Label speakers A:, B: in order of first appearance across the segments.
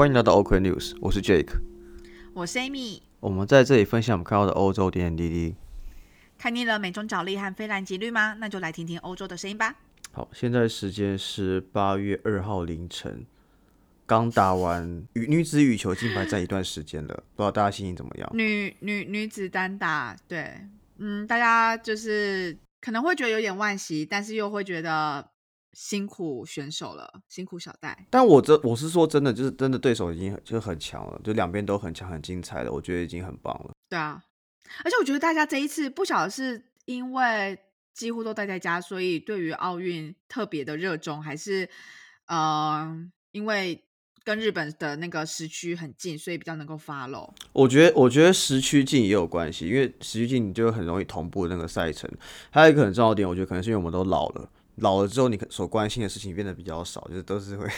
A: 欢迎来到 OK News，我是 Jake，
B: 我是 Amy。
A: 我们在这里分享我们看到的欧洲点点滴滴。
B: 看腻了美中角力和非蓝即绿吗？那就来听听欧洲的声音吧。
A: 好，现在时间是八月二号凌晨，刚打完羽女子羽球金牌战一段时间了，不知道大家心情怎么样？
B: 女女女子单打，对，嗯，大家就是可能会觉得有点惋惜，但是又会觉得辛苦选手了，辛苦小戴。
A: 但我这我是说真的，就是真的对手已经就是很强了，就两边都很强很精彩的，我觉得已经很棒了。
B: 对啊，而且我觉得大家这一次不晓得是因为几乎都待在家，所以对于奥运特别的热衷，还是呃因为跟日本的那个时区很近，所以比较能够 follow。
A: 我觉得，我觉得时区近也有关系，因为时区近你就很容易同步那个赛程。还有一个很重要的点，我觉得可能是因为我们都老了，老了之后你所关心的事情变得比较少，就是都是会。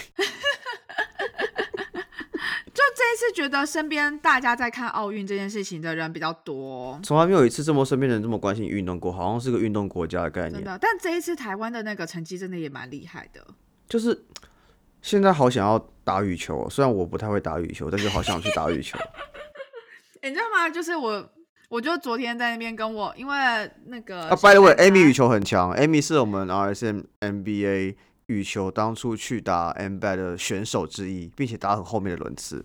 B: 就这一次觉得身边大家在看奥运这件事情的人比较多，
A: 从来没有一次这么身边人这么关心运动过，好像是个运动国家的概念。
B: 真的。但这一次台湾的那个成绩真的也蛮厉害的。
A: 就是现在好想要打羽球哦，虽然我不太会打羽球，但是好想去打羽球。
B: 欸你知道吗？就是我，我就昨天在那边跟我，因为那个
A: 啊，by the way，Amy
B: 他
A: 羽球很强，Amy 是我们 RSM NBA 羽球当初去打 M b a 的选手之一，并且打很后面的轮次。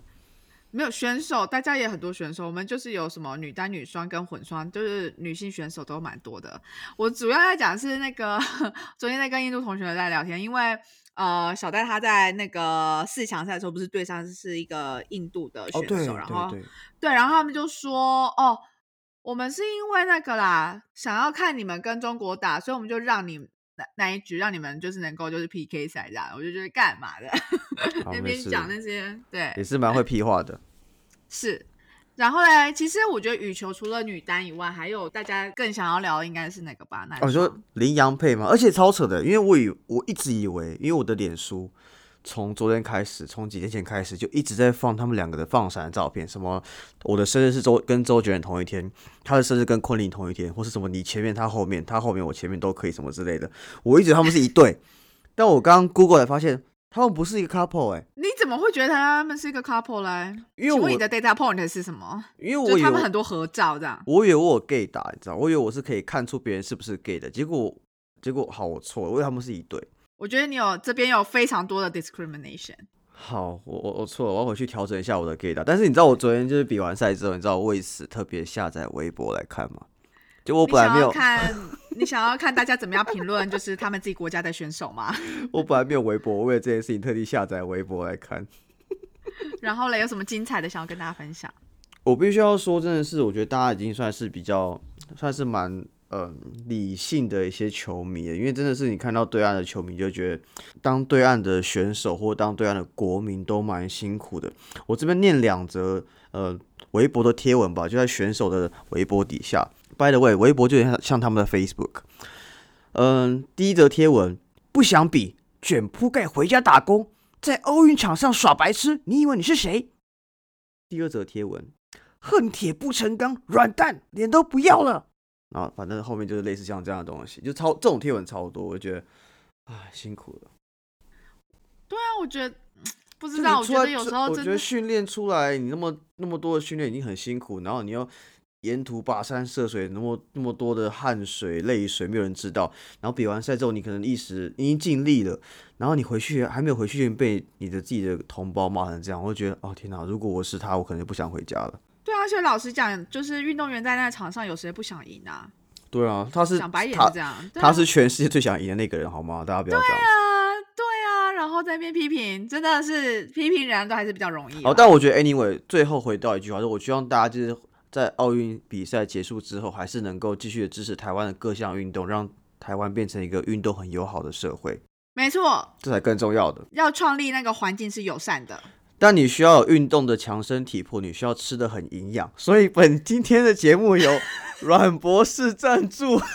B: 没有选手，大家也很多选手，我们就是有什么女单、女双跟混双，就是女性选手都蛮多的。我主要在讲是那个 昨天在跟印度同学在聊天，因为呃小戴他在那个四强赛的时候不是对上是一个印度的选手，然后
A: 对，
B: 然后他们就说哦，我们是因为那个啦，想要看你们跟中国打，所以我们就让你那那一局让你们就是能够就是 PK 赛这样，我就觉得干嘛的那边讲那些对
A: 也是蛮会屁话的。
B: 是。然后嘞，其实我觉得羽球除了女单以外，还有大家更想要聊的应该是那个吧？那
A: 哦，你说
B: 双
A: 羚羊配嘛，而且超扯的，因为我以我一直以为，因为我的脸书从昨天开始，从几天前开始就一直在放他们两个的放闪的照片，什么我的生日是周跟周杰伦同一天，他的生日跟昆凌同一天，或是什么你前面他后面，他后面我前面都可以什么之类的，我一直他们是一对，但我刚刚 Google 才发现他们不是一个 couple 哎、
B: 你怎么会觉得他们是一个 couple 嘞？
A: 因为
B: 你的 data point 是什么？
A: 因为我
B: 就是他们很多合照这样。
A: 我以为我有 gay 打，你知道，我以为我是可以看出别人是不是 gay 的，结果结果好，我错了，我以为他们是一对。
B: 我觉得你有这边有非常多的 discrimination。
A: 好，我我我错了，我要回去调整一下我的 gay 打。但是你知道我昨天就是比完赛之后，你知道我为此特别下载微博来看吗？就我本来没有，
B: 看，你想要看大家怎么样评论，就是他们自己国家的选手吗？
A: 我本来没有微博，我为了这件事情特地下载微博来看。
B: 然后嘞，有什么精彩的想要跟大家分享？
A: 我必须要说，真的是我觉得大家已经算是比较算是蛮嗯理性的一些球迷，因为真的是你看到对岸的球迷，就觉得当对岸的选手或当对岸的国民都蛮辛苦的。我这边念两则呃微博的贴文吧，就在选手的微博底下。By the way，微博就像像他们的 Facebook。嗯，第一则贴文不想比，卷铺盖回家打工，在奥运场上耍白痴，你以为你是谁？第二则贴文，恨铁不成钢，软蛋，脸都不要了。然后反正后面就是类似像这样的东西，就超这种贴文超多，我就觉得，唉，辛苦了。
B: 对啊，我觉得不知道，我觉得有时候
A: 我觉得训练出来，你那么那么多的训练已经很辛苦，然后你要沿途跋山涉水，那么那么多的汗水、泪水，没有人知道。然后比完赛之后，你可能一时已经尽力了，然后你回去还没有回去，被你的自己的同胞骂成这样，我就觉得，哦天哪！如果我是他，我可能就不想回家了。
B: 对啊，而且老实讲，就是运动员在那个场上有谁不想赢啊？
A: 对啊，他是
B: 想白眼
A: 他
B: 是这样，
A: 他是全世界最想赢的那个人，好吗？大家不要这样对。
B: 啊，对啊，然后在那边批评，真的是批评人都还是比较容易啦。
A: 好，但我觉得 anyway，最后回到一句话，就是我希望大家就是在奥运比赛结束之后，还是能够继续的支持台湾的各项运动，让台湾变成一个运动很友好的社会，
B: 没错，
A: 这才更重要的。
B: 要创立那个环境是友善的。
A: 但你需要有运动的强身体魄，你需要吃的很营养，所以本今天的节目由 阮博士赞助。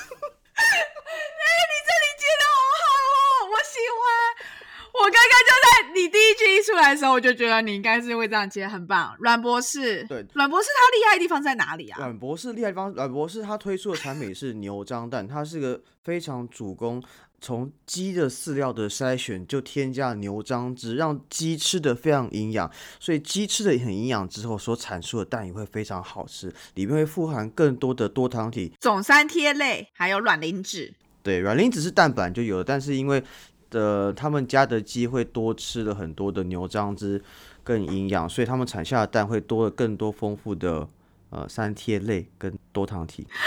B: 这里接的好好哦，我喜欢。我刚刚就在你第一句一出来的时候，我就觉得你应该是会这样接，很棒。阮博士，
A: 对
B: 阮博士他厉害的地方在哪里啊？
A: 阮博士厉害的地方，阮博士他推出的产品是牛樟蛋，它是个非常主攻从鸡的饲料的筛选就添加牛樟汁，让鸡吃的非常营养，所以鸡吃的很营养之后，所产出的蛋也会非常好吃，里面会富含更多的多糖体、
B: 总三萜类，还有卵磷脂。
A: 对，卵磷脂是蛋本就有的，但是因为的他们家的鸡会多吃了很多的牛樟汁，更营养，所以他们产下的蛋会多了更多丰富的呃三萜类跟多糖体。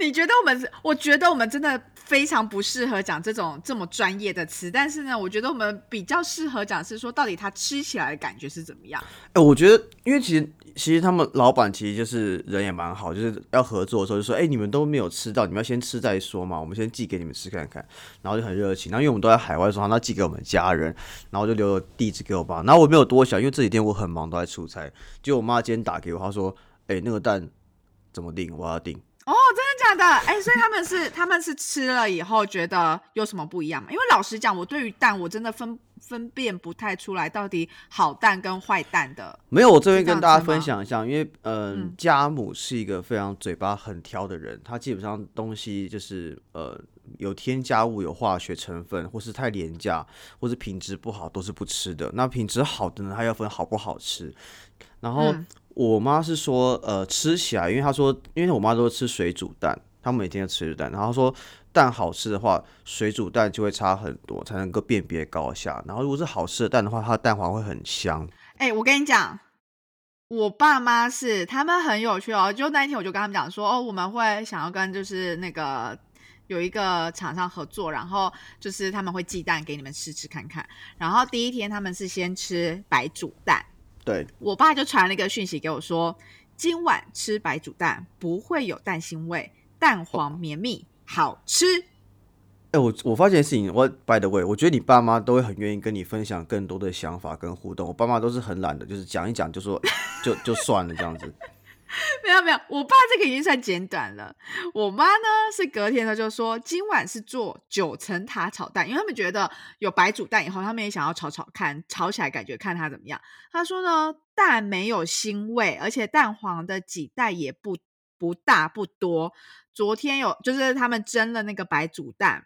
B: 你觉得我们？我觉得我们真的非常不适合讲这种这么专业的词，但是呢，我觉得我们比较适合讲是说，到底它吃起来的感觉是怎么样？
A: 哎，我觉得，因为其实其实他们老板其实就是人也蛮好，就是要合作的时候就说，哎，你们都没有吃到，你们要先吃再说嘛，我们先寄给你们吃看看，然后就很热情。然后因为我们都在海外，说那寄给我们家人，然后就留了地址给我爸。然后我没有多想，因为这几天我很忙，都在出差。就我妈今天打给我，她说，哎，那个蛋怎么订？我要订。
B: 哦，真的假的？哎，所以他们是他们是吃了以后觉得有什么不一样吗？因为老实讲，我对于蛋我真的分分辨不太出来到底好蛋跟坏蛋的。
A: 没有，我这边跟大家分享一下，因为嗯，家母是一个非常嘴巴很挑的人，他基本上东西就是呃有添加物、有化学成分，或是太廉价，或是品质不好，都是不吃的。那品质好的呢，他要分好不好吃，然后。我妈是说，呃，吃起来，因为她说，因为我妈都吃水煮蛋，她每天都吃水煮蛋，然后说蛋好吃的话，水煮蛋就会差很多，才能够辨别高下。然后如果是好吃的蛋的话，它的蛋黄会很香。
B: 哎，我跟你讲，我爸妈是他们很有趣哦。就那一天我就跟他们讲说，哦，我们会想要跟就是那个有一个厂商合作，然后就是他们会寄蛋给你们吃吃看看。然后第一天他们是先吃白煮蛋。
A: 对
B: 我爸就传了一个讯息给我，说今晚吃白煮蛋不会有蛋腥味，蛋黄绵密，好吃。
A: 哎，我我发现事情，我 by the way，我觉得你爸妈都会很愿意跟你分享更多的想法跟互动。我爸妈都是很懒的，就是讲一讲就说就就算了这样子。
B: 没有没有，我爸这个已经算简短了。我妈呢是隔天呢就说今晚是做九层塔炒蛋，因为他们觉得有白煮蛋以后，他们也想要炒炒看，炒起来感觉看它怎么样。他说呢，蛋没有腥味，而且蛋黄的几袋也不不大不多。昨天有就是他们蒸了那个白煮蛋。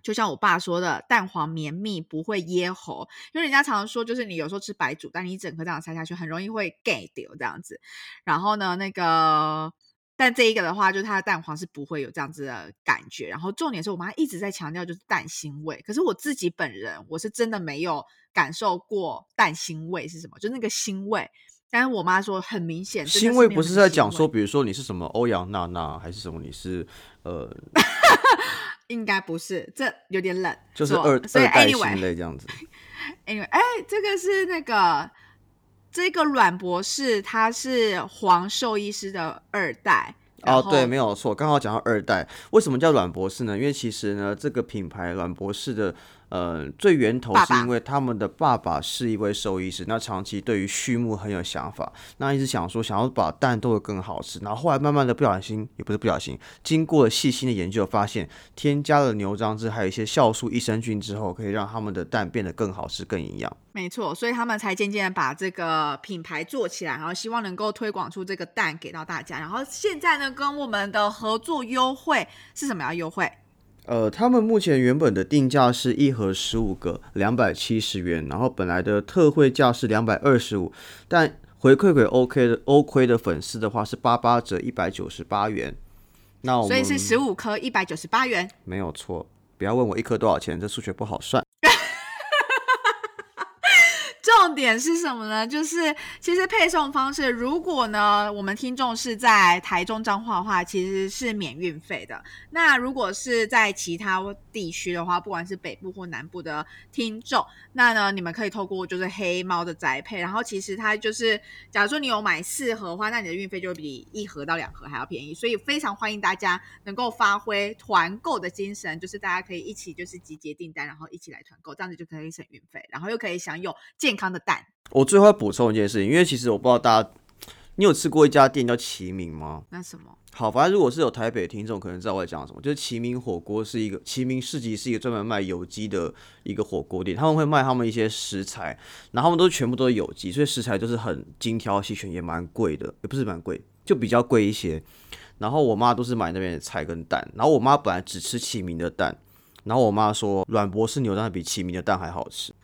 B: 就像我爸说的，蛋黄绵密，不会噎喉。因为人家常常说，就是你有时候吃白煮，但你一整颗这样塞下去，很容易会 get 掉这样子。然后呢，那个，但这一个的话，就是它的蛋黄是不会有这样子的感觉。然后重点是我妈一直在强调，就是蛋腥味。可是我自己本人，我是真的没有感受过蛋腥味是什么，就那个腥味。但是我妈说很明显，
A: 腥味不是在讲说，比如说你是什么欧阳娜娜，还是什么你是呃。
B: 应该不是，这有点冷，
A: 就是二二代心类这样子。
B: Anyway，哎，这个是那个这个阮博士，他是黄兽医师的二代。
A: 哦，对，没有错，刚好讲到二代，为什么叫阮博士呢？因为其实呢，这个品牌阮博士的。呃，最源头是因为他们的爸爸是一位兽医师，那长期对于畜牧很有想法，那一直想说想要把蛋做得更好吃，然后后来慢慢的不小心，也不是不小心，经过了细心的研究，发现添加了牛樟汁还有一些酵素、益生菌之后，可以让他们的蛋变得更好吃、更营养。
B: 没错，所以他们才渐渐的把这个品牌做起来，然后希望能够推广出这个蛋给到大家。然后现在呢，跟我们的合作优惠是什么样优惠？
A: 呃，他们目前原本的定价是一盒十五个，两百七十元，然后本来的特惠价是两百二十五，但回馈给 OK 的 OK 的粉丝的话是八八折一百九十八元。那我
B: 所以是十五颗一百九十八元，
A: 没有错。不要问我一颗多少钱，这数学不好算。
B: 重点是什么呢？就是其实配送方式，如果呢我们听众是在台中彰化的话，其实是免运费的。那如果是在其他地区的话，不管是北部或南部的听众，那呢你们可以透过就是黑猫的宅配，然后其实它就是，假如说你有买四盒的话，那你的运费就比一盒到两盒还要便宜。所以非常欢迎大家能够发挥团购的精神，就是大家可以一起就是集结订单，然后一起来团购，这样子就可以省运费，然后又可以享有健康的蛋。
A: 我最后要补充一件事情，因为其实我不知道大家，你有吃过一家店叫齐名吗？
B: 那什么？
A: 好，反正如果是有台北听众，可能知道我在讲什么。就是齐名火锅是一个齐名市集，是一个专门卖有机的一个火锅店。他们会卖他们一些食材，然后他们都全部都是有机，所以食材就是很精挑细选，也蛮贵的，也不是蛮贵，就比较贵一些。然后我妈都是买那边的菜跟蛋，然后我妈本来只吃齐名的蛋。然后我妈说软博士牛蛋比齐名的蛋还好吃，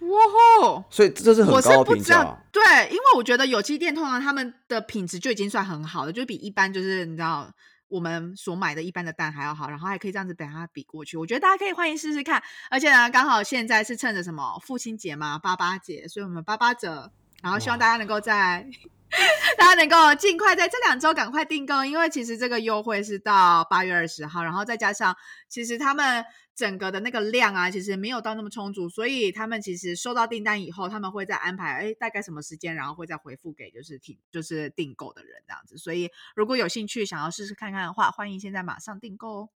A: 所以这是很高的
B: 不知道
A: 评价。，
B: 对，因为我觉得有机店通常他们的品质就已经算很好了，就比一般就是你知道我们所买的一般的蛋还要好，然后还可以这样子等它比过去。我觉得大家可以欢迎试试看，而且呢，刚好现在是趁着什么父亲节嘛，八八节，所以我们八八折，然后希望大家能够在。大家能够尽快在这两周赶快订购，因为其实这个优惠是到八月二十号，然后再加上其实他们整个的那个量啊，其实没有到那么充足，所以他们其实收到订单以后，他们会再安排哎大概什么时间，然后会再回复给就是订就是订购的人这样子。所以如果有兴趣想要试试看看的话，欢迎现在马上订购哦。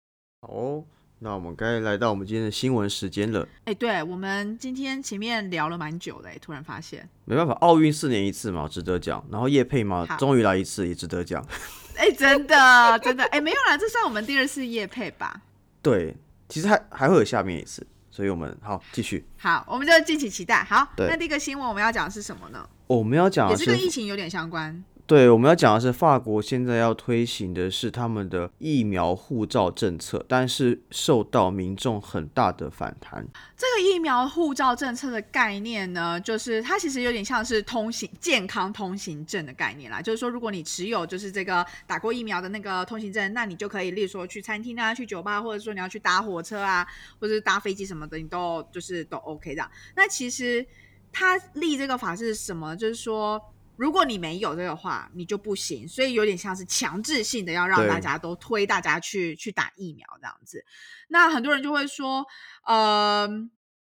A: 好哦，那我们该来到我们今天的新闻时间了。
B: 哎，对我们今天前面聊了蛮久的，哎，突然发现，
A: 没办法，奥运四年一次嘛，值得讲。然后叶配嘛，终于来一次，也值得讲。
B: 哎，真的真的，哎，没有啦，这算我们第二次夜配吧？
A: 对，其实还还会有下面一次，所以我们好继续。
B: 好，我们就敬请期待。好，那第一个新闻我们要讲的是什么呢？
A: 我们要讲
B: 也是跟疫情有点相关。
A: 对，我们要讲的是法国现在要推行的是他们的疫苗护照政策，但是受到民众很大的反弹。
B: 这个疫苗护照政策的概念呢，就是它其实有点像是通行健康通行证的概念啦。就是说，如果你持有就是这个打过疫苗的那个通行证，那你就可以，例如说去餐厅啊、去酒吧，或者说你要去搭火车啊，或者是搭飞机什么的，你都就是都 OK 的。那其实它立这个法是什么？就是说。如果你没有这个话，你就不行，所以有点像是强制性的要让大家都推大家去去打疫苗这样子。那很多人就会说，呃，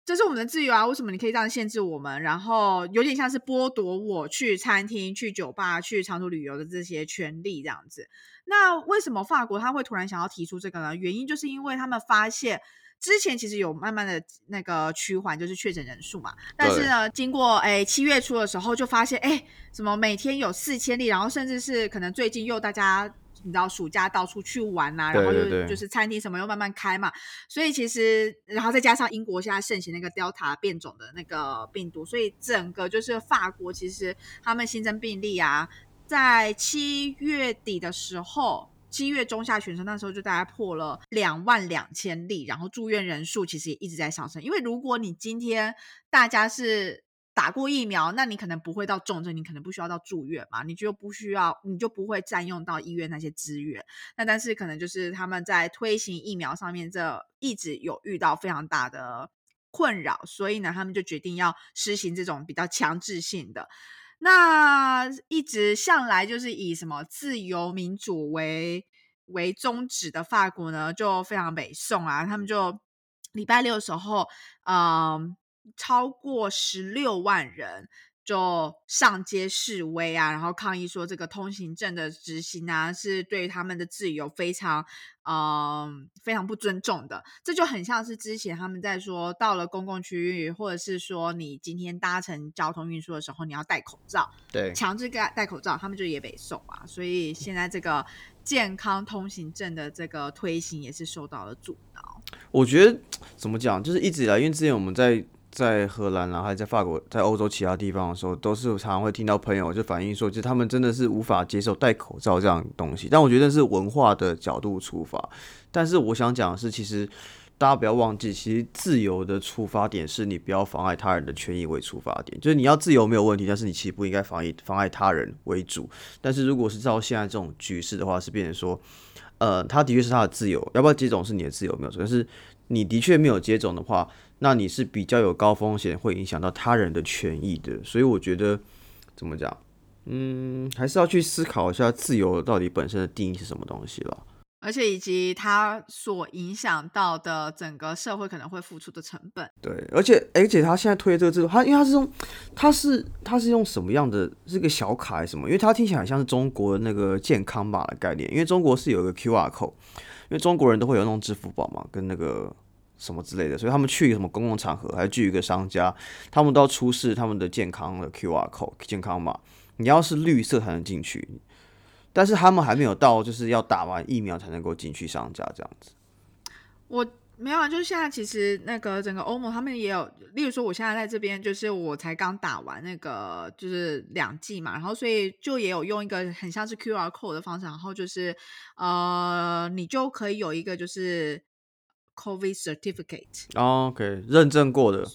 B: 这是我们的自由啊，为什么你可以这样限制我们？然后有点像是剥夺我去餐厅、去酒吧、去长途旅游的这些权利这样子。那为什么法国他会突然想要提出这个呢？原因就是因为他们发现。之前其实有慢慢的那个趋缓，就是确诊人数嘛。但是呢，经过哎七月初的时候，就发现哎，什么每天有四千例，然后甚至是可能最近又大家你知道暑假到处去玩呐、然后就就是餐厅什么又慢慢开嘛，所以其实然后再加上英国现在盛行那个 Delta 变种的那个病毒，所以整个就是法国其实他们新增病例啊，在七月底的时候。七月中下旬的时候，那时候就大概破了两万两千例，然后住院人数其实也一直在上升。因为如果你今天大家是打过疫苗，那你可能不会到重症，你可能不需要到住院嘛，你就不需要，你就不会占用到医院那些资源。那但是可能就是他们在推行疫苗上面，这一直有遇到非常大的困扰，所以呢，他们就决定要实行这种比较强制性的。那一直向来就是以什么自由民主为为宗旨的法国呢，就非常北宋啊，他们就礼拜六的时候，嗯，超过十六万人就上街示威啊，然后抗议说这个通行证的执行啊，是对他们的自由非常，嗯，非常不尊重的。这就很像是之前他们在说，到了公共区域，或者是说你今天搭乘交通运输的时候，你要戴口罩，
A: 对，
B: 强制戴戴口罩，他们就也得送啊。所以现在这个健康通行证的这个推行也是受到了阻挠。
A: 我觉得怎么讲，就是一直以来，因为之前我们在在荷兰啊，还在法国，在欧洲其他地方的时候，都是常常会听到朋友就反映说，就他们真的是无法接受戴口罩这样东西。但我觉得是文化的角度出发。但是我想讲的是，其实大家不要忘记，其实自由的出发点是你不要妨碍他人的权益为出发点，就是你要自由没有问题，但是你其实不应该妨碍妨碍他人为主。但是如果是照现在这种局势的话，是变成说。呃，他的确是他的自由，要不要接种是你的自由，没有错。但是你的确没有接种的话，那你是比较有高风险，会影响到他人的权益的。所以我觉得怎么讲，嗯，还是要去思考一下自由到底本身的定义是什么东西了。
B: 而且以及它所影响到的整个社会可能会付出的成本。
A: 对，而且而且他现在推的这个制度，他因为他是用，他是他是用什么样的是个小卡还是什么？因为它听起来很像是中国的那个健康码的概念，因为中国是有一个 QR code，因为中国人都会有那种支付宝嘛，跟那个什么之类的，所以他们去什么公共场合，还去一个商家，他们都要出示他们的健康的 QR code 健康码，你要是绿色才能进去。但是他们还没有到，就是要打完疫苗才能够进去商家这样子。
B: 我没有啊，就是现在其实那个整个欧盟他们也有，例如说我现在在这边，就是我才刚打完那个就是两剂嘛，然后所以就也有用一个很像是 QR code 的方式，然后就是呃，你就可以有一个就是 COVID certificate。
A: OK，认证过的，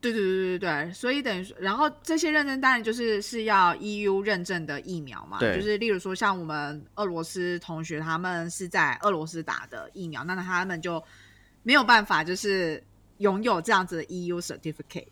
B: 对对对对对，所以等于说，然后这些认证当然就是是要 EU 认证的疫苗嘛，就是例如说像我们俄罗斯同学他们是在俄罗斯打的疫苗，那他们就没有办法就是拥有这样子的 EU certificate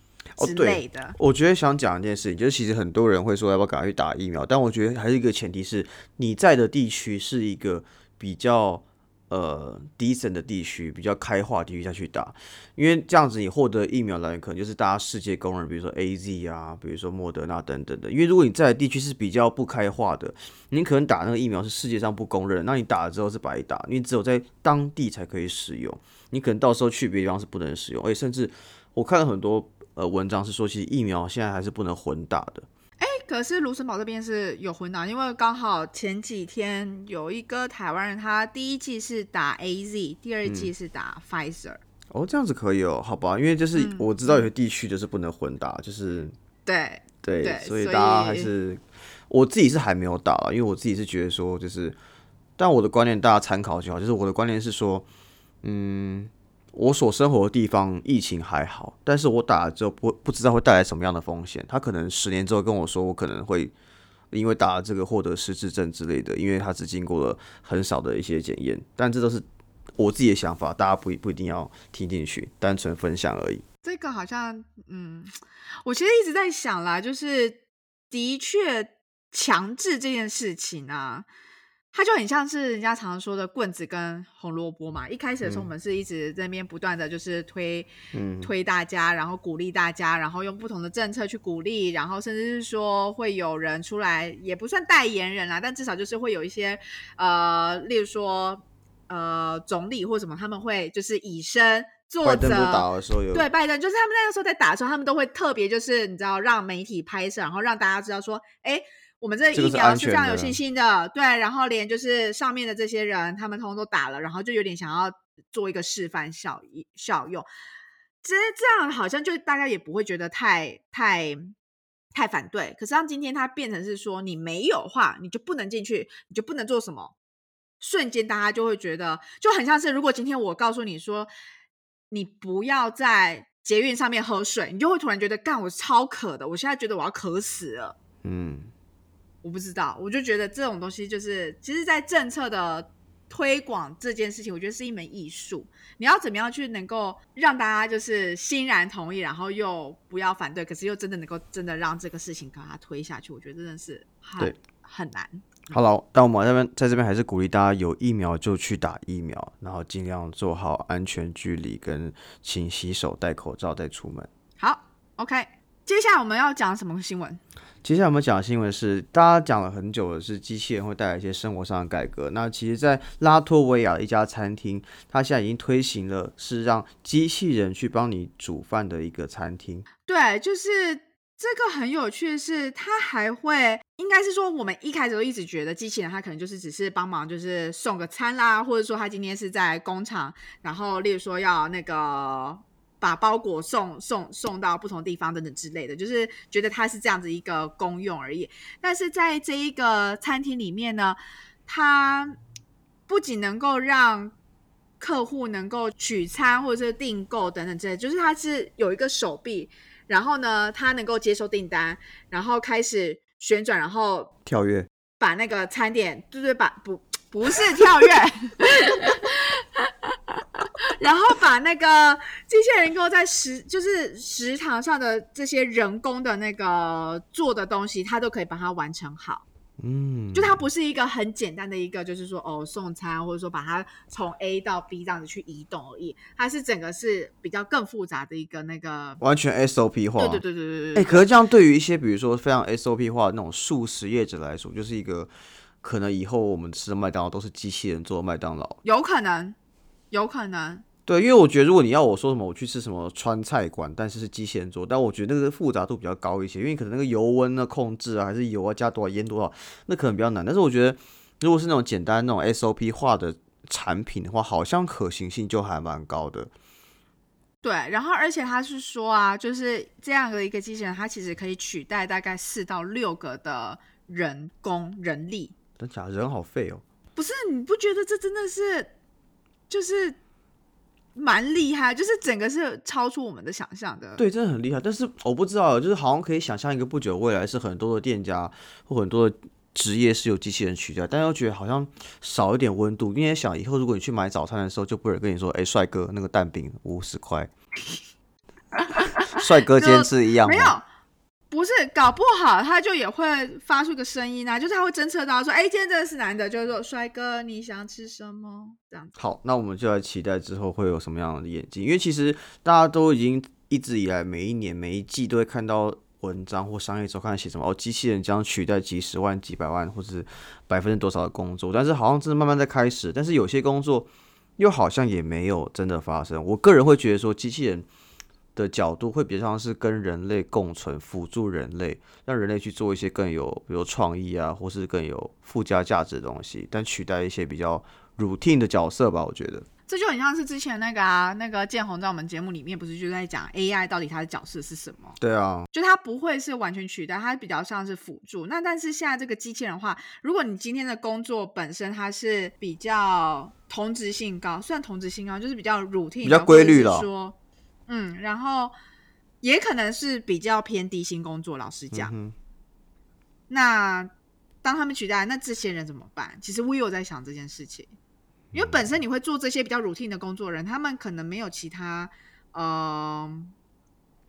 B: 之类的。
A: 我觉得想讲一件事情，就是其实很多人会说要不要赶快去打疫苗，但我觉得还是一个前提是你在的地区是一个比较呃 decent 的地区，比较开化地区下去打，因为这样子你获得疫苗来源可能就是大家世界公认，比如说 A Z 啊，比如说莫德纳等等的。因为如果你在的地区是比较不开化的，你可能打那个疫苗是世界上不公认，那你打了之后是白打，你只有在当地才可以使用，你可能到时候去别地方是不能使用，而且甚至我看了很多呃文章是说，其实疫苗现在还是不能混打的。
B: 可是卢森堡这边是有混打，因为刚好前几天有一个台湾人，他第一季是打 A Z，第二
A: 嗯
B: 季是打 Pfizer。
A: 哦，这样子可以哦，好吧，因为就是
B: 嗯
A: 我知道有些地区就是不能混打，就是
B: 对，
A: 对，
B: 所
A: 所以大家还是我自己是还没有打了，因为我自己是觉得说，就是，但我的观念大家参考就好，就是我的观念是说，嗯，我所生活的地方疫情还好，但是我打了之后不不知道会带来什么样的风险，他可能十年之后跟我说，我可能会。因为打了这个获得失智症之类的，因为他只经过了很少的一些检验，但这都是我自己的想法，大家不不一定要听进去，单纯分享而已。
B: 这个好像，嗯，我其实一直在想啦，就是的确强制这件事情啊，它就很像是人家常常说的棍子跟红萝卜嘛。一开始的时候，我们是一直在那边不断的就是推、
A: 嗯
B: 推大家，然后鼓励大家，然后用不同的政策去鼓励，然后甚至是说会有人出来，也不算代言人啦，但至少就是会有一些呃，例如说呃总理或什么，他们会就是以身作则，
A: 拜登不是打的时候有
B: 对，拜登就是他们那个时候在打的时候，他们都会特别就是你知道让媒体拍摄，然后让大家知道说，哎，我们这疫苗是非常有信心的，对，然后连就是上面的这些人，他们通通都打了，然后就有点想要做一个示范效益效用，其实这样好像就大家也不会觉得太太。太反对，可是当今天它变成是说你没有话，你就不能进去，你就不能做什么，瞬间大家就会觉得，就很像是如果今天我告诉你说，你不要在捷运上面喝水，你就会突然觉得，干我超渴的，我现在觉得我要渴死了。
A: 嗯，
B: 我不知道，我就觉得这种东西就是，其实，在政策的推广这件事情，我觉得是一门艺术。你要怎么样去能够让大家就是欣然同意，然后又不要反对，可是又真的能够真的让这个事情把它推下去，我觉得真的是很
A: 对
B: 很难。
A: 好了，但我们这边在这边还是鼓励大家有疫苗就去打疫苗，然后尽量做好安全距离，跟勤洗手、戴口罩再出门。
B: 好，OK，接下来我们要讲什么新闻？
A: 接下来我们讲的新闻是，大家讲了很久的是机器人会带来一些生活上的改革。那其实，在拉脱维亚的一家餐厅，它现在已经推行了是让机器人去帮你煮饭的一个餐厅。
B: 对，就是这个很有趣的是，它还会，应该是说，我们一开始都一直觉得机器人它可能就是只是帮忙，就是送个餐啦，或者说它今天是在工厂，然后例如说要那个把包裹送送送到不同地方等等之类的，就是觉得它是这样子一个功用而已。但是在这一个餐厅里面呢，它不仅能够让客户能够取餐或者是订购等等之类，就是它是有一个手臂，然后呢，它能够接收订单，然后开始旋转，然后
A: 跳跃，
B: 把那个餐点，对对，把不不是跳跃，然后把那个机器人能够在食就是食堂上的这些人工的那个做的东西，它都可以把它完成好。
A: 嗯，
B: 就它不是一个很简单的一个，就是说哦送餐，或者说把它从 A 到 B 这样子去移动而已，它是整个是比较更复杂的一个那个。
A: 完全 SOP 化。
B: 对对对对对
A: 哎、
B: 对。
A: 可是这样对于一些比如说非常 SOP 化的那种素食业者来说，就是一个可能以后我们吃的麦当劳都是机器人做的麦当劳。
B: 有可能，有可能，
A: 对，因为我觉得如果你要我说什么，我去吃什么川菜馆，但是是机器人做，但我觉得那个复杂度比较高一些，因为可能那个油温的控制啊，还是油啊加多少腌多少，那可能比较难。但是我觉得如果是那种简单那种 SOP 化的产品的话，好像可行性就还蛮高的。
B: 对。然后，而且他是说啊，就是这样的一个机器人，它其实可以取代大概四到六个的人工人力。
A: 真假人好废哦。
B: 不是，你不觉得这真的是就是蛮厉害，就是整个是超出我们的想象的。
A: 对，真的很厉害。但是我不知道，就是好像可以想象一个不久未来是很多的店家或很多的职业是由机器人取代，但又觉得好像少一点温度。因为想以后如果你去买早餐的时候，就不会跟你说：“哎，帅哥，那个蛋饼五十块。”帅哥今天吃一样
B: 没有。不是，搞不好他就也会发出个声音啊，就是他会侦测到说，哎，今天这个是男的，就是说，帅哥，你想吃什么？这样。
A: 好，那我们就来期待之后会有什么样的演进，因为其实大家都已经一直以来每一年每一季都会看到文章或商业周刊写什么哦，机器人将取代几十万、几百万或是百分之多少的工作，但是好像真的慢慢在开始，但是有些工作又好像也没有真的发生。我个人会觉得说，机器人。的角度会比较像是跟人类共存，辅助人类，让人类去做一些更有，比如创意啊，或是更有附加价值的东西，但取代一些比较 routine 的角色吧。我觉得
B: 这就很像是之前那个啊，那个建宏在我们节目里面不是就在讲 AI 到底它的角色是什么？
A: 对啊，
B: 就它不会是完全取代，它比较像是辅助。那但是现在这个机器人话，如果你今天的工作本身它是比较同质性高，算同质性高，就是比较 routine，
A: 比较规律了。
B: 说。嗯，然后也可能是比较偏低薪工作。老实讲，那当他们取代那这些人怎么办？其实我有在想这件事情，因为本身你会做这些比较 routine 的工作人，他们可能没有其他呃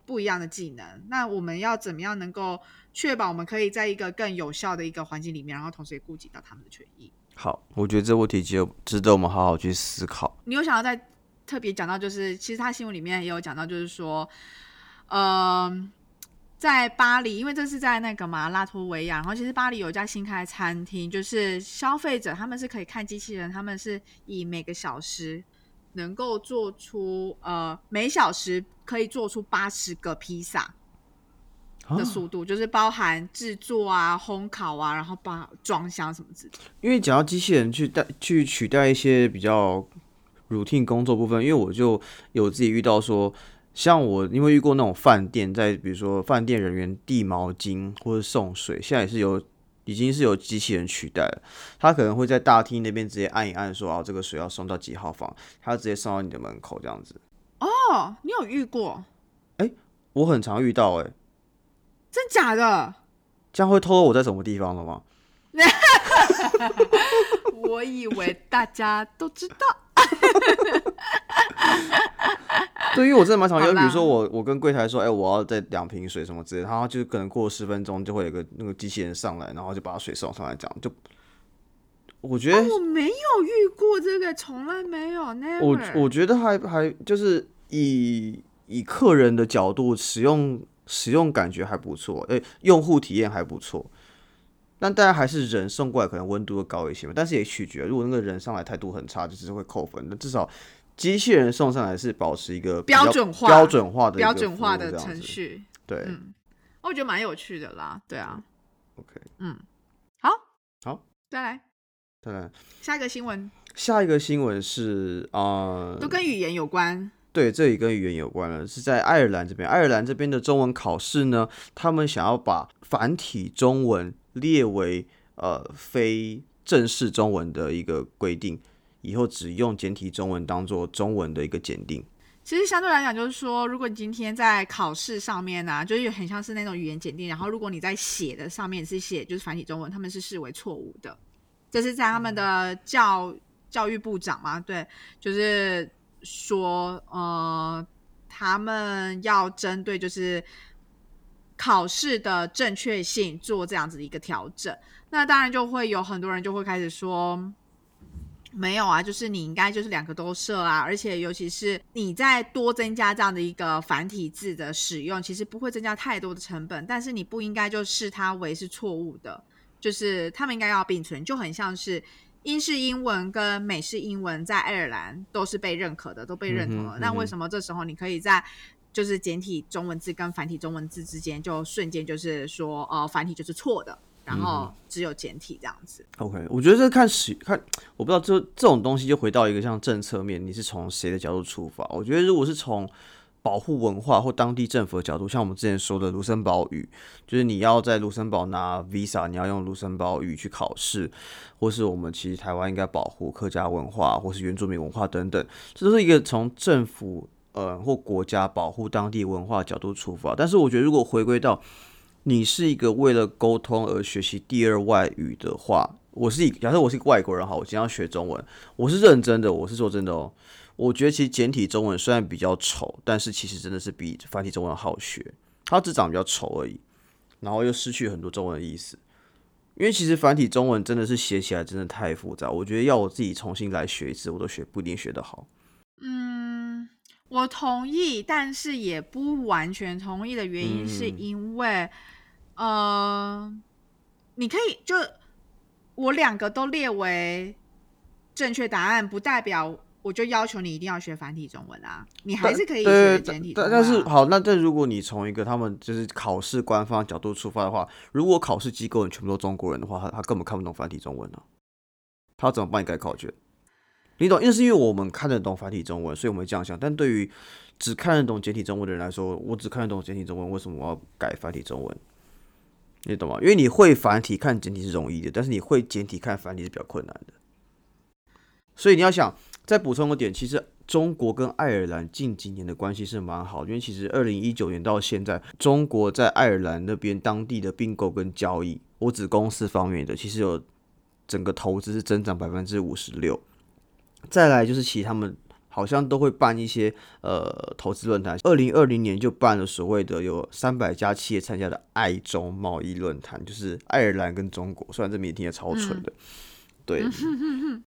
B: 不一样的技能。那我们要怎么样能够确保我们可以在一个更有效的一个环境里面，然后同时也顾及到他们的权益？
A: 好，我觉得这问题就值得我们好好去思考。
B: 你有想要在？特别讲到，就是其实他新闻里面也有讲到，就是说，呃，在巴黎，因为这是在那个嘛拉脱维亚，然后其实巴黎有一家新开的餐厅，就是消费者他们是可以看机器人，他们是以每个小时能够做出呃每小时可以做出八十个披萨的速度，就是包含制作啊、烘烤啊，然后把装箱什么之类。
A: 因为讲到机器人去代去取代一些比较。Routine 工作部分，因为我就有自己遇到说，像我因为遇过那种饭店，在比如说饭店人员递毛巾或者送水，现在也是有已经是有机器人取代了。他可能会在大厅那边直接按一按，说啊这个水要送到几号房，他直接送到你的门口这样子。
B: 哦，你有遇过？
A: 哎，我很常遇到，哎，
B: 真假的？
A: 这样会透露我在什么地方了吗？
B: 我以为大家都知道。
A: 对，因为我真的蛮常用，比如说我我跟柜台说，哎，我要再两瓶水什么之类，然后就可能过十分钟就会有个那个机器人上来，然后就把水送上来，这样就我觉得
B: 我没有遇过这个，从来没有。
A: 我我觉得还还就是以以客人的角度使用使用感觉还不错，哎，用户体验还不错。但大家还是人送过来，可能温度会高一些嘛。但是也取决，如果那个人上来态度很差，就是会扣分。那至少机器人送上来是保持一个
B: 标准化、
A: 标准化的
B: 标准化的程序。
A: 对，
B: 嗯，我觉得蛮有趣的啦。对啊
A: ，OK，
B: 嗯，好，
A: 好，
B: 再来，
A: 再来，
B: 下一个新闻。
A: 下一个新闻是啊，
B: 都跟语言有关。
A: 对，这里跟语言有关了，是在爱尔兰这边。爱尔兰这边的中文考试呢，他们想要把繁体中文。列为呃非正式中文的一个规定，以后只用简体中文当做中文的一个检定。
B: 其实相对来讲，就是说，如果你今天在考试上面呢，就是很像是那种语言检定，然后如果你在写的上面是写就是繁体中文，他们是视为错误的。这是在他们的教教育部长嘛？对，就是说呃，他们要针对就是。考试的正确性做这样子的一个调整，那当然就会有很多人就会开始说，没有啊，就是你应该就是两个都设啊，而且尤其是你再多增加这样的一个繁体字的使用，其实不会增加太多的成本，但是你不应该就视它为是错误的，就是他们应该要并存，就很像是英式英文跟美式英文在爱尔兰都是被认可的，都被认同了，那为什么这时候你可以在？就是简体中文字跟繁体中文字之间，就瞬间就是说，呃，繁体就是错的，然后只有简体这样子。
A: OK，我觉得这看使看，我不知道这这种东西就回到一个像政策面，你是从谁的角度出发？我觉得如果是从保护文化或当地政府的角度，像我们之前说的卢森堡语，就是你要在卢森堡拿 visa，你要用卢森堡语去考试，或是我们其实台湾应该保护客家文化或是原住民文化等等，这都是一个从政府呃或国家保护当地文化角度出发。但是我觉得，如果回归到你是一个为了沟通而学习第二外语的话，我是一假设我是一个外国人哈，我今天要学中文，我是认真的，我是说真的哦。我觉得其实简体中文虽然比较丑，但是其实真的是比繁体中文好学。它只长比较丑而已，然后又失去很多中文的意思。因为其实繁体中文真的是写起来真的太复杂，我觉得要我自己重新来学一次，我都学不一定学得好。
B: 嗯，我同意，但是也不完全同意的原因是因为，呃，你可以就我两个都列为正确答案，不代表。我就要求你一定要学繁体中文啊！你还是可以学简体。
A: 但但是好，那这如果你从一个他们就是考试官方角度出发的话，如果考试机构人全部都中国人的话，他他根本看不懂繁体中文呢。他怎么帮你改考卷？你懂？因为是因为我们看得懂繁体中文，所以我们这样想。但对于只看得懂简体中文的人来说，我只看得懂简体中文，为什么我要改繁体中文？你懂吗？因为你会繁体看简体是容易的，但是你会简体看繁体是比较困难的。所以你要想。再补充个点，其实中国跟爱尔兰近几年的关系是蛮好，因为其实二零一九年到现在，中国在爱尔兰那边当地的并购跟交易，我指公司方面的，其实有整个投资是增长百分之五十六。再来就是其实他们好像都会办一些呃投资论坛，二零二零年就办了所谓的有三百家企业参加的爱中贸易论坛，就是爱尔兰跟中国，虽然这名听也超蠢的。对，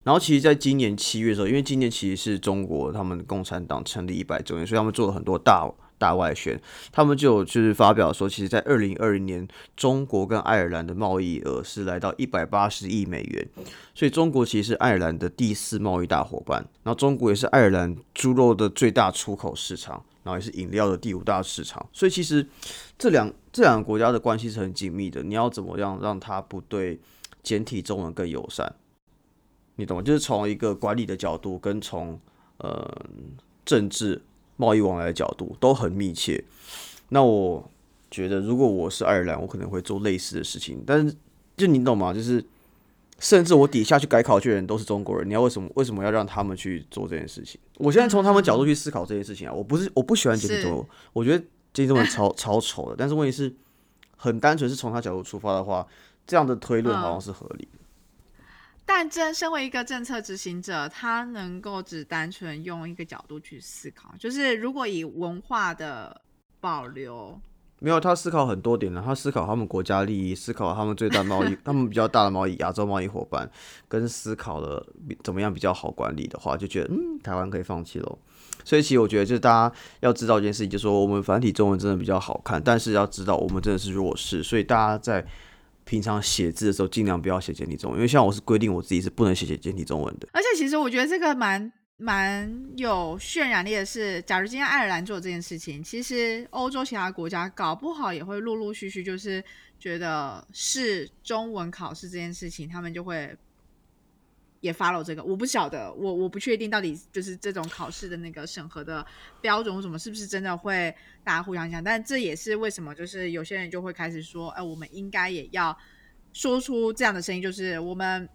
A: 然后其实，在今年七月的时候，因为今年其实是中国他们共产党成立一百周年，所以他们做了很多大大外宣，他们就就是发表说，其实，在二零二零年，中国跟爱尔兰的贸易额是来到一百八十亿美元，所以中国其实是爱尔兰的第四贸易大伙伴，然后中国也是爱尔兰猪肉的最大出口市场，然后也是饮料的第五大市场，所以其实这两这两个国家的关系是很紧密的，你要怎么样让它不对简体中文更友善？你懂吗？就是从一个管理的角度，跟从呃政治贸易往来的角度都很密切。那我觉得，如果我是爱尔兰，我可能会做类似的事情。但是，就你懂吗？就是甚至我底下去改考卷的人都是中国人，你要为什么为什么要让他们去做这件事情？我现在从他们角度去思考这件事情啊，我不是我不喜欢简体中文，我觉得简体中文超超丑的。但是问题是，很单纯是从他角度出发的话，这样的推论好像是合理的。
B: 但真身为一个政策执行者，他能够只单纯用一个角度去思考，就是如果以文化的保留，
A: 没有他思考很多点了，他思考他们国家利益，思考他们最大贸易，他们比较大的贸易亚洲贸易伙伴，跟思考了怎么样比较好管理的话，就觉得嗯，台湾可以放弃喽。所以其实我觉得，就是大家要知道一件事情，就是说我们繁体中文真的比较好看，但是要知道我们真的是弱势，所以大家在。平常写字的时候，尽量不要写简体中文，因为像我是规定我自己是不能写写简体中文的。
B: 而且其实我觉得这个蛮蛮有渲染力的是，假如今天爱尔兰做这件事情，其实欧洲其他国家搞不好也会陆陆续续就是觉得是中文考试这件事情，他们就会。也 follow 这个，我不晓得，我我不确定到底就是这种考试的那个审核的标准什么，是不是真的会大家互相讲？但这也是为什么，就是有些人就会开始说，哎，我们应该也要说出这样的声音，就是我们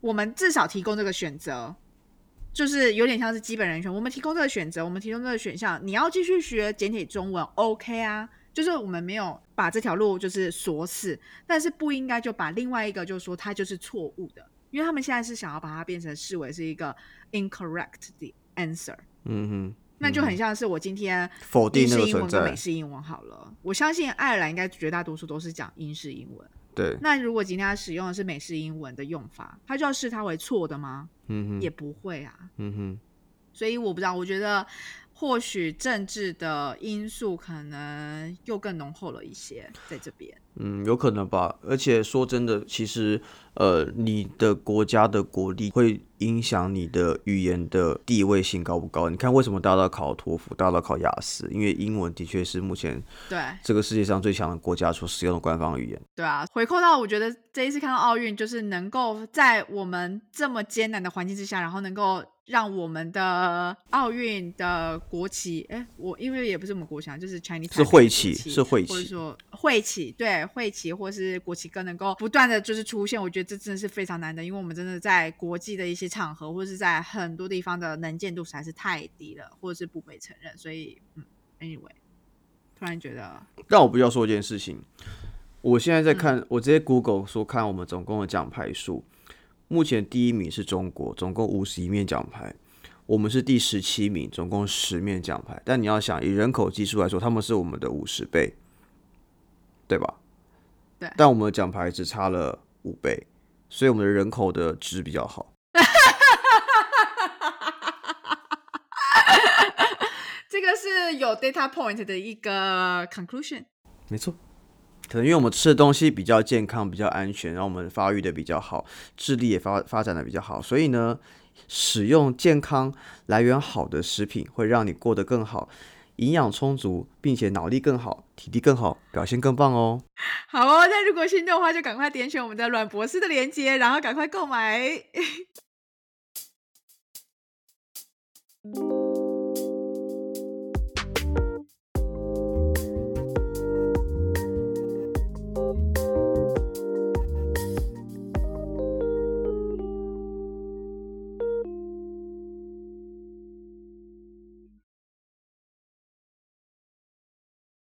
B: 我们至少提供这个选择，就是有点像是基本人权，我们提供这个选择，我们提供这个选项，你要继续学简体中文，OK 啊，就是我们没有把这条路就是锁死，但是不应该就把另外一个就是说它就是错误的。因为他们现在是想要把它变成视为是一个 incorrect 的 answer，
A: 嗯哼，
B: 那就很像是我今天
A: 否定英式
B: 英文跟美式英文好了。我相信爱尔兰应该绝大多数都是讲英式英文，
A: 对。
B: 那如果今天他使用的是美式英文的用法，他就要视它为错的吗？
A: 嗯哼，
B: 也不会啊，
A: 嗯哼。
B: 所以我不知道，我觉得。或许政治的因素可能又更浓厚了一些，在这边。
A: 嗯，有可能吧。而且说真的，其实呃，你的国家的国力会影响你的语言的地位性高不高。你看，为什么大家都要考托福，大家都要考雅思？因为英文的确是目前
B: 对
A: 这个世界上最强的国家所使用的官方语言。
B: 对啊，回扣到我觉得这一次看到奥运，就是能够在我们这么艰难的环境之下，然后能够。让我们的奥运的国旗，哎，我因为也不是我们国旗，就是 Chinese
A: 是会旗，是会旗，
B: 或者说会旗，对，会旗或是国旗更能够不断的就是出现，我觉得这真的是非常难的，因为我们真的在国际的一些场合，或者是在很多地方的能见度实在是太低了，或者是不被承认，所以，嗯，anyway，突然觉得，
A: 但我不要说一件事情，我现在在看，我直接 Google 说看我们总共的奖牌数。目前第一名是中国，总共五十一面奖牌，我们是第十七名，总共十面奖牌。但你要想以人口基数来说，他们是我们的五十倍，对吧？
B: 对。
A: 但我们的奖牌只差了五倍，所以我们的人口的值比较好。
B: 这个是有 data point 的一个 conclusion。
A: 没错。可能因为我们吃的东西比较健康、比较安全，然后我们发育的比较好，智力也发发展的比较好，所以呢，使用健康、来源好的食品会让你过得更好，营养充足，并且脑力更好、体力更好、表现更棒哦。
B: 好哦，那如果心动的话，就赶快点选我们的阮博士的链接，然后赶快购买。